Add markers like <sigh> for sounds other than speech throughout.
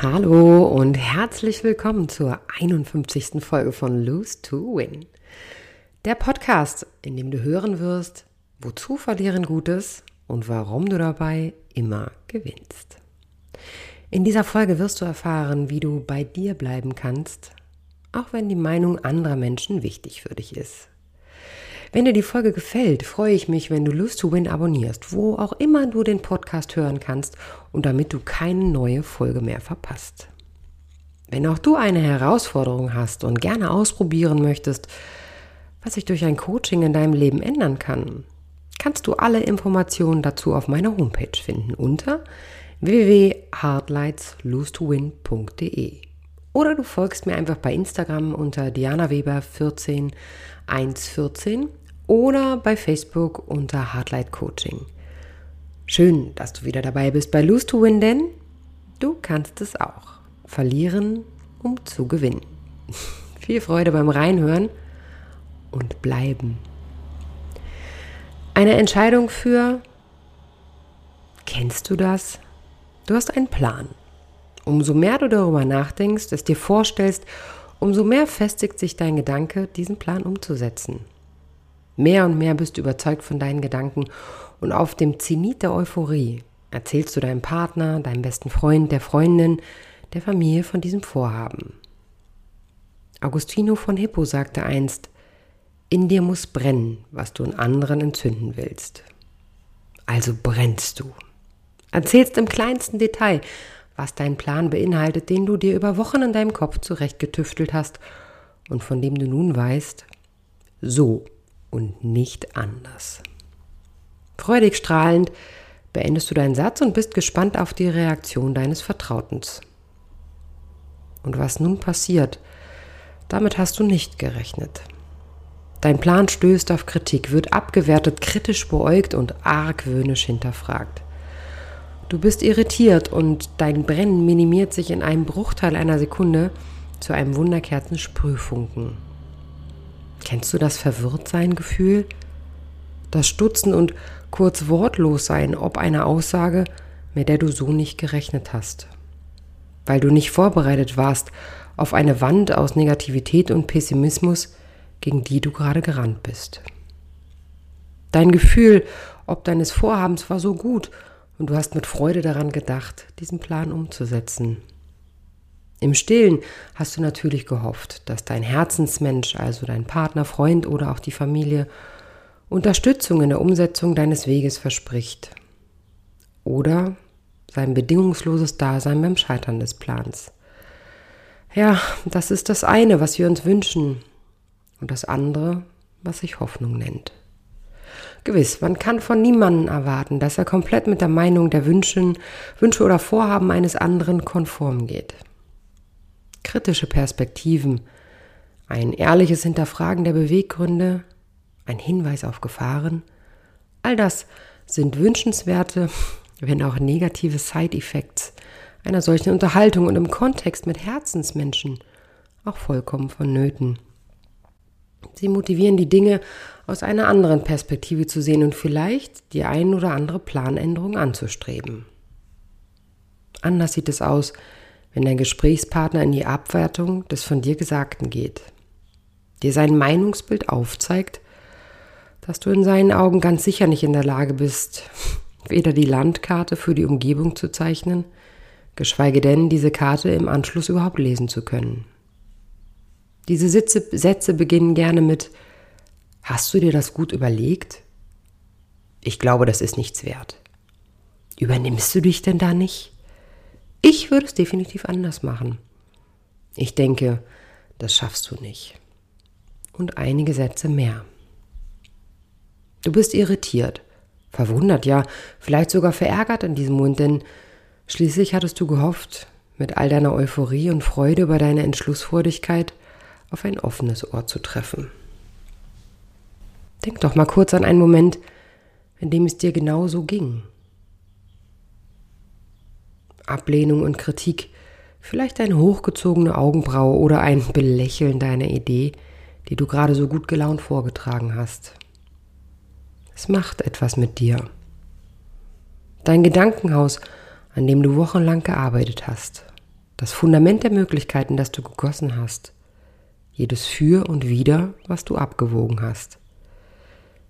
Hallo und herzlich willkommen zur 51. Folge von Lose to Win. Der Podcast, in dem du hören wirst, wozu verlieren Gutes und warum du dabei immer gewinnst. In dieser Folge wirst du erfahren, wie du bei dir bleiben kannst, auch wenn die Meinung anderer Menschen wichtig für dich ist. Wenn dir die Folge gefällt, freue ich mich, wenn du Lust to Win abonnierst, wo auch immer du den Podcast hören kannst und damit du keine neue Folge mehr verpasst. Wenn auch du eine Herausforderung hast und gerne ausprobieren möchtest, was sich durch ein Coaching in deinem Leben ändern kann, kannst du alle Informationen dazu auf meiner Homepage finden unter www.hardlightslose2win.de oder du folgst mir einfach bei Instagram unter Diana Weber 14 114 oder bei Facebook unter Hardlight Coaching. Schön, dass du wieder dabei bist bei Lose to Win, denn du kannst es auch. Verlieren, um zu gewinnen. <laughs> Viel Freude beim Reinhören und bleiben. Eine Entscheidung für, kennst du das? Du hast einen Plan. Umso mehr du darüber nachdenkst, es dir vorstellst, umso mehr festigt sich dein Gedanke, diesen Plan umzusetzen. Mehr und mehr bist du überzeugt von deinen Gedanken und auf dem Zenit der Euphorie erzählst du deinem Partner, deinem besten Freund, der Freundin, der Familie von diesem Vorhaben. Agostino von Hippo sagte einst, in dir muss brennen, was du in anderen entzünden willst. Also brennst du. Erzählst im kleinsten Detail, was dein Plan beinhaltet, den du dir über Wochen in deinem Kopf zurechtgetüftelt hast und von dem du nun weißt, so und nicht anders. Freudig strahlend beendest du deinen Satz und bist gespannt auf die Reaktion deines Vertrautens. Und was nun passiert, damit hast du nicht gerechnet. Dein Plan stößt auf Kritik, wird abgewertet, kritisch beäugt und argwöhnisch hinterfragt. Du bist irritiert und dein Brennen minimiert sich in einem Bruchteil einer Sekunde zu einem Wunderkerzen-Sprühfunken. Kennst du das Verwirrtsein-Gefühl? Das Stutzen und kurz wortlos sein ob einer Aussage, mit der du so nicht gerechnet hast. Weil du nicht vorbereitet warst auf eine Wand aus Negativität und Pessimismus, gegen die du gerade gerannt bist. Dein Gefühl ob deines Vorhabens war so gut und du hast mit Freude daran gedacht, diesen Plan umzusetzen. Im Stillen hast du natürlich gehofft, dass dein Herzensmensch, also dein Partner, Freund oder auch die Familie, Unterstützung in der Umsetzung deines Weges verspricht. Oder sein bedingungsloses Dasein beim Scheitern des Plans. Ja, das ist das eine, was wir uns wünschen. Und das andere, was sich Hoffnung nennt. Gewiss, man kann von niemandem erwarten, dass er komplett mit der Meinung der Wünschen, Wünsche oder Vorhaben eines anderen konform geht. Kritische Perspektiven, ein ehrliches Hinterfragen der Beweggründe, ein Hinweis auf Gefahren, all das sind wünschenswerte, <laughs> wenn auch negative Side-Effects einer solchen Unterhaltung und im Kontext mit Herzensmenschen auch vollkommen vonnöten. Sie motivieren die Dinge aus einer anderen Perspektive zu sehen und vielleicht die ein oder andere Planänderung anzustreben. Anders sieht es aus, wenn dein Gesprächspartner in die Abwertung des von dir Gesagten geht, dir sein Meinungsbild aufzeigt, dass du in seinen Augen ganz sicher nicht in der Lage bist, <laughs> weder die Landkarte für die Umgebung zu zeichnen, geschweige denn diese Karte im Anschluss überhaupt lesen zu können. Diese Sitze, Sätze beginnen gerne mit Hast du dir das gut überlegt? Ich glaube, das ist nichts wert. Übernimmst du dich denn da nicht? Ich würde es definitiv anders machen. Ich denke, das schaffst du nicht. Und einige Sätze mehr. Du bist irritiert, verwundert, ja, vielleicht sogar verärgert in diesem Moment, denn schließlich hattest du gehofft, mit all deiner Euphorie und Freude über deine Entschlussfreudigkeit auf ein offenes Ohr zu treffen. Denk doch mal kurz an einen Moment, in dem es dir genau so ging. Ablehnung und Kritik vielleicht eine hochgezogene Augenbraue oder ein Belächeln deiner Idee, die du gerade so gut gelaunt vorgetragen hast. Es macht etwas mit dir. Dein Gedankenhaus, an dem du wochenlang gearbeitet hast. Das Fundament der Möglichkeiten, das du gegossen hast. Jedes Für und Wider, was du abgewogen hast.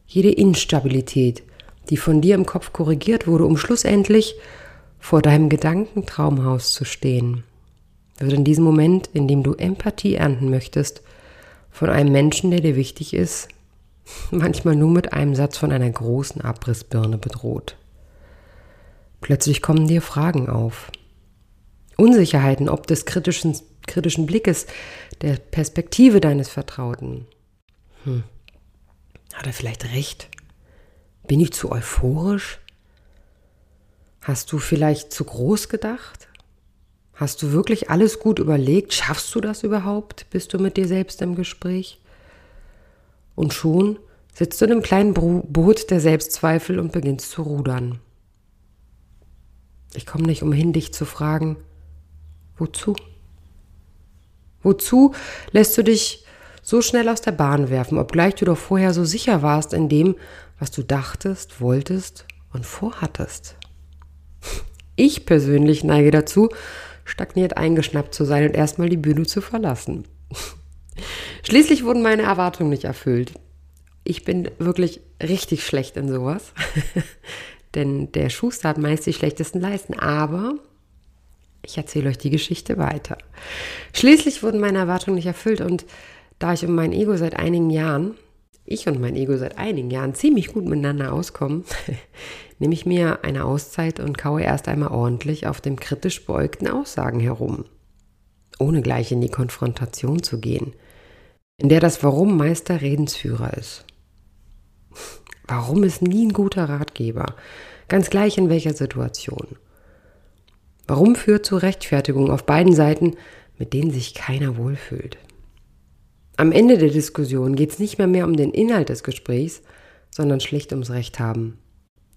Jede Instabilität, die von dir im Kopf korrigiert wurde, um schlussendlich vor deinem Gedankentraumhaus zu stehen, wird in diesem Moment, in dem du Empathie ernten möchtest, von einem Menschen, der dir wichtig ist, manchmal nur mit einem Satz von einer großen Abrissbirne bedroht. Plötzlich kommen dir Fragen auf. Unsicherheiten ob des kritischen, kritischen Blickes, der Perspektive deines Vertrauten. Hm. Hat er vielleicht recht? Bin ich zu euphorisch? Hast du vielleicht zu groß gedacht? Hast du wirklich alles gut überlegt? Schaffst du das überhaupt? Bist du mit dir selbst im Gespräch? Und schon sitzt du in einem kleinen Boot der Selbstzweifel und beginnst zu rudern. Ich komme nicht umhin, dich zu fragen, wozu? Wozu lässt du dich so schnell aus der Bahn werfen, obgleich du doch vorher so sicher warst in dem, was du dachtest, wolltest und vorhattest? Ich persönlich neige dazu, stagniert eingeschnappt zu sein und erstmal die Bühne zu verlassen. <laughs> Schließlich wurden meine Erwartungen nicht erfüllt. Ich bin wirklich richtig schlecht in sowas. <laughs> Denn der Schuster hat meist die schlechtesten Leisten. Aber ich erzähle euch die Geschichte weiter. Schließlich wurden meine Erwartungen nicht erfüllt und da ich um mein Ego seit einigen Jahren, ich und mein Ego seit einigen Jahren ziemlich gut miteinander auskommen, <laughs> nehme ich mir eine Auszeit und kaue erst einmal ordentlich auf dem kritisch beäugten Aussagen herum, ohne gleich in die Konfrontation zu gehen, in der das Warum Meister Redensführer ist. Warum ist nie ein guter Ratgeber, ganz gleich in welcher Situation. Warum führt zu Rechtfertigungen auf beiden Seiten, mit denen sich keiner wohlfühlt. Am Ende der Diskussion geht es nicht mehr, mehr um den Inhalt des Gesprächs, sondern schlicht ums Recht haben.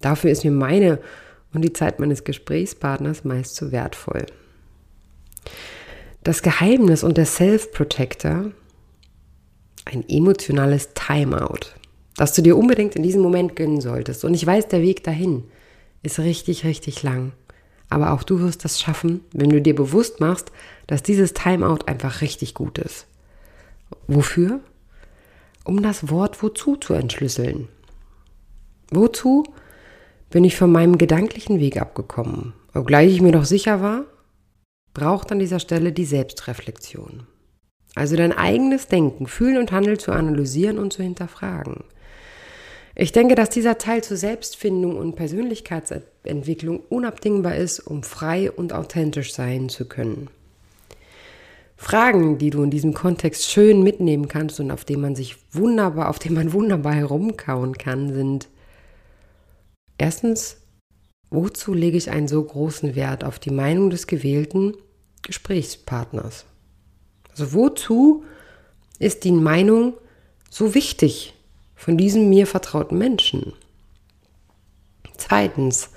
Dafür ist mir meine und die Zeit meines Gesprächspartners meist zu wertvoll. Das Geheimnis und der Self-Protector, ein emotionales Timeout das du dir unbedingt in diesem Moment gönnen solltest. Und ich weiß, der Weg dahin ist richtig, richtig lang. Aber auch du wirst das schaffen, wenn du dir bewusst machst, dass dieses Timeout einfach richtig gut ist. Wofür? Um das Wort wozu zu entschlüsseln. Wozu bin ich von meinem gedanklichen Weg abgekommen? Obgleich ich mir doch sicher war, braucht an dieser Stelle die Selbstreflexion. Also dein eigenes Denken, Fühlen und Handeln zu analysieren und zu hinterfragen. Ich denke, dass dieser Teil zur Selbstfindung und Persönlichkeitsentwicklung unabdingbar ist, um frei und authentisch sein zu können. Fragen, die du in diesem Kontext schön mitnehmen kannst und auf denen man sich wunderbar, auf denen man wunderbar herumkauen kann, sind erstens, wozu lege ich einen so großen Wert auf die Meinung des gewählten Gesprächspartners? Also wozu ist die Meinung so wichtig von diesem mir vertrauten Menschen? Zweitens,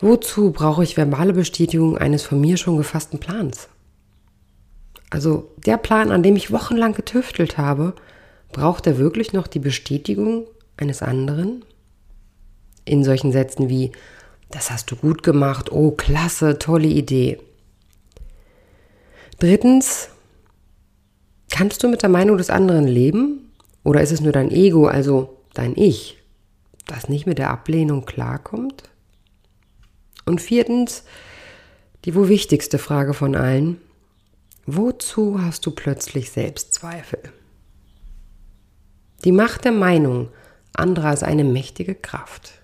wozu brauche ich verbale Bestätigung eines von mir schon gefassten Plans? Also der Plan, an dem ich wochenlang getüftelt habe, braucht er wirklich noch die Bestätigung eines anderen? In solchen Sätzen wie, das hast du gut gemacht, oh klasse, tolle Idee. Drittens, kannst du mit der Meinung des anderen leben oder ist es nur dein Ego, also dein Ich, das nicht mit der Ablehnung klarkommt? Und viertens, die wohl wichtigste Frage von allen, wozu hast du plötzlich Selbstzweifel? Die Macht der Meinung anderer ist eine mächtige Kraft.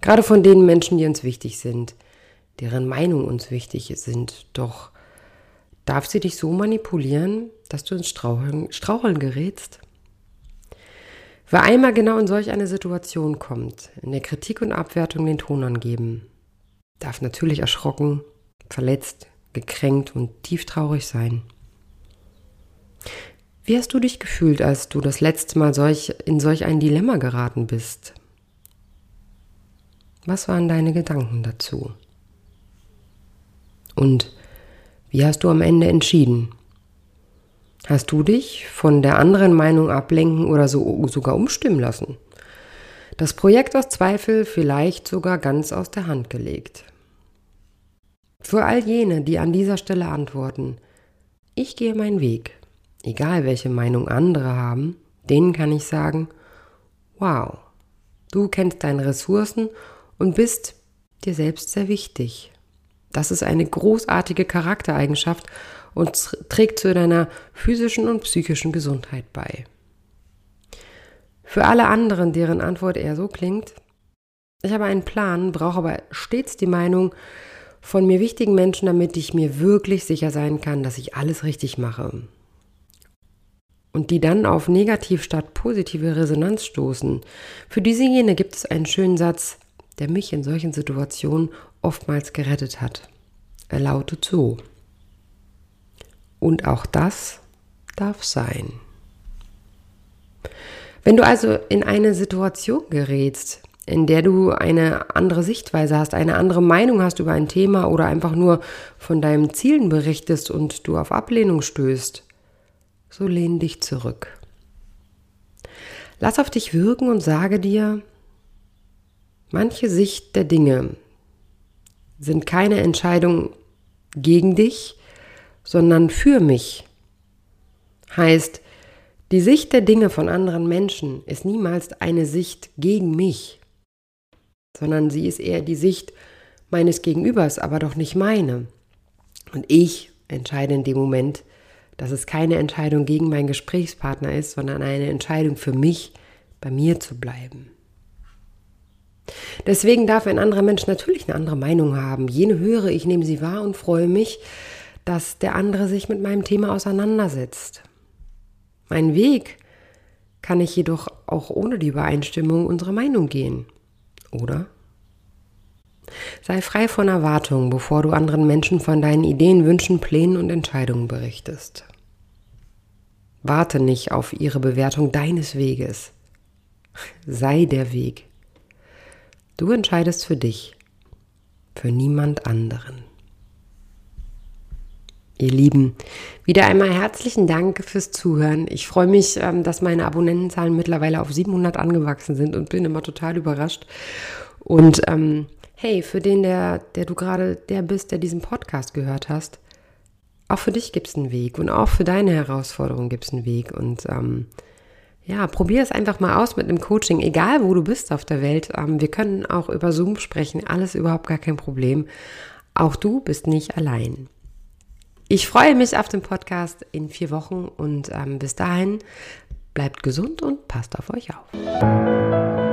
Gerade von den Menschen, die uns wichtig sind, deren Meinung uns wichtig sind, doch darf sie dich so manipulieren, dass du ins Straucheln, Straucheln gerätst? Wer einmal genau in solch eine Situation kommt, in der Kritik und Abwertung den Ton angeben, darf natürlich erschrocken, verletzt, gekränkt und tief traurig sein. Wie hast du dich gefühlt, als du das letzte Mal solch, in solch ein Dilemma geraten bist? Was waren deine Gedanken dazu? Und Wie hast du am Ende entschieden? Hast du dich von der anderen Meinung ablenken oder so, sogar umstimmen lassen? Das Projekt aus Zweifel vielleicht sogar ganz aus der Hand gelegt. Für all jene, die an dieser Stelle antworten, ich gehe meinen Weg, egal welche Meinung andere haben, denen kann ich sagen, wow, du kennst deine Ressourcen und bist dir selbst sehr wichtig. Das ist eine großartige Charaktereigenschaft und trägt zu deiner physischen und psychischen Gesundheit bei. Für alle anderen, deren Antwort eher so klingt, ich habe einen Plan, brauche aber stets die Meinung von mir wichtigen Menschen, damit ich mir wirklich sicher sein kann, dass ich alles richtig mache. Und die dann auf negativ statt positive Resonanz stoßen. Für diese jene gibt es einen schönen Satz, der mich in solchen Situationen oftmals gerettet hat. Er lautet so. Und auch das darf sein. Wenn du also in eine Situation gerätst, in der du eine andere Sichtweise hast, eine andere Meinung hast über ein Thema oder einfach nur von deinen Zielen berichtest und du auf Ablehnung stößt, so lehn dich zurück. Lass auf dich wirken und sage dir, manche Sicht der Dinge sind keine Entscheidung gegen dich, sondern für mich. Heißt, die Sicht der Dinge von anderen Menschen ist niemals eine Sicht gegen mich, sondern sie ist eher die Sicht meines Gegenübers, aber doch nicht meine. Und ich entscheide in dem Moment, dass es keine Entscheidung gegen meinen Gesprächspartner ist, sondern eine Entscheidung für mich, bei mir zu bleiben. Deswegen darf ein anderer Mensch natürlich eine andere Meinung haben. Jene höre, ich nehme sie wahr und freue mich, dass der andere sich mit meinem Thema auseinandersetzt. Mein Weg kann ich jedoch auch ohne die Übereinstimmung unserer Meinung gehen, oder? Sei frei von Erwartungen, bevor du anderen Menschen von deinen Ideen, Wünschen, Plänen und Entscheidungen berichtest. Warte nicht auf ihre Bewertung deines Weges. Sei der Weg. Du entscheidest für dich, für niemand anderen. Ihr Lieben, wieder einmal herzlichen Dank fürs Zuhören. Ich freue mich, ähm, dass meine Abonnentenzahlen mittlerweile auf 700 angewachsen sind und bin immer total überrascht. Und ähm, hey, für den, der, der du gerade der bist, der diesen Podcast gehört hast, auch für dich gibt es einen Weg und auch für deine Herausforderung gibt es einen Weg. Und ähm, ja, probier es einfach mal aus mit einem Coaching, egal wo du bist auf der Welt. Ähm, wir können auch über Zoom sprechen, alles überhaupt gar kein Problem. Auch du bist nicht allein. Ich freue mich auf den Podcast in vier Wochen und ähm, bis dahin bleibt gesund und passt auf euch auf.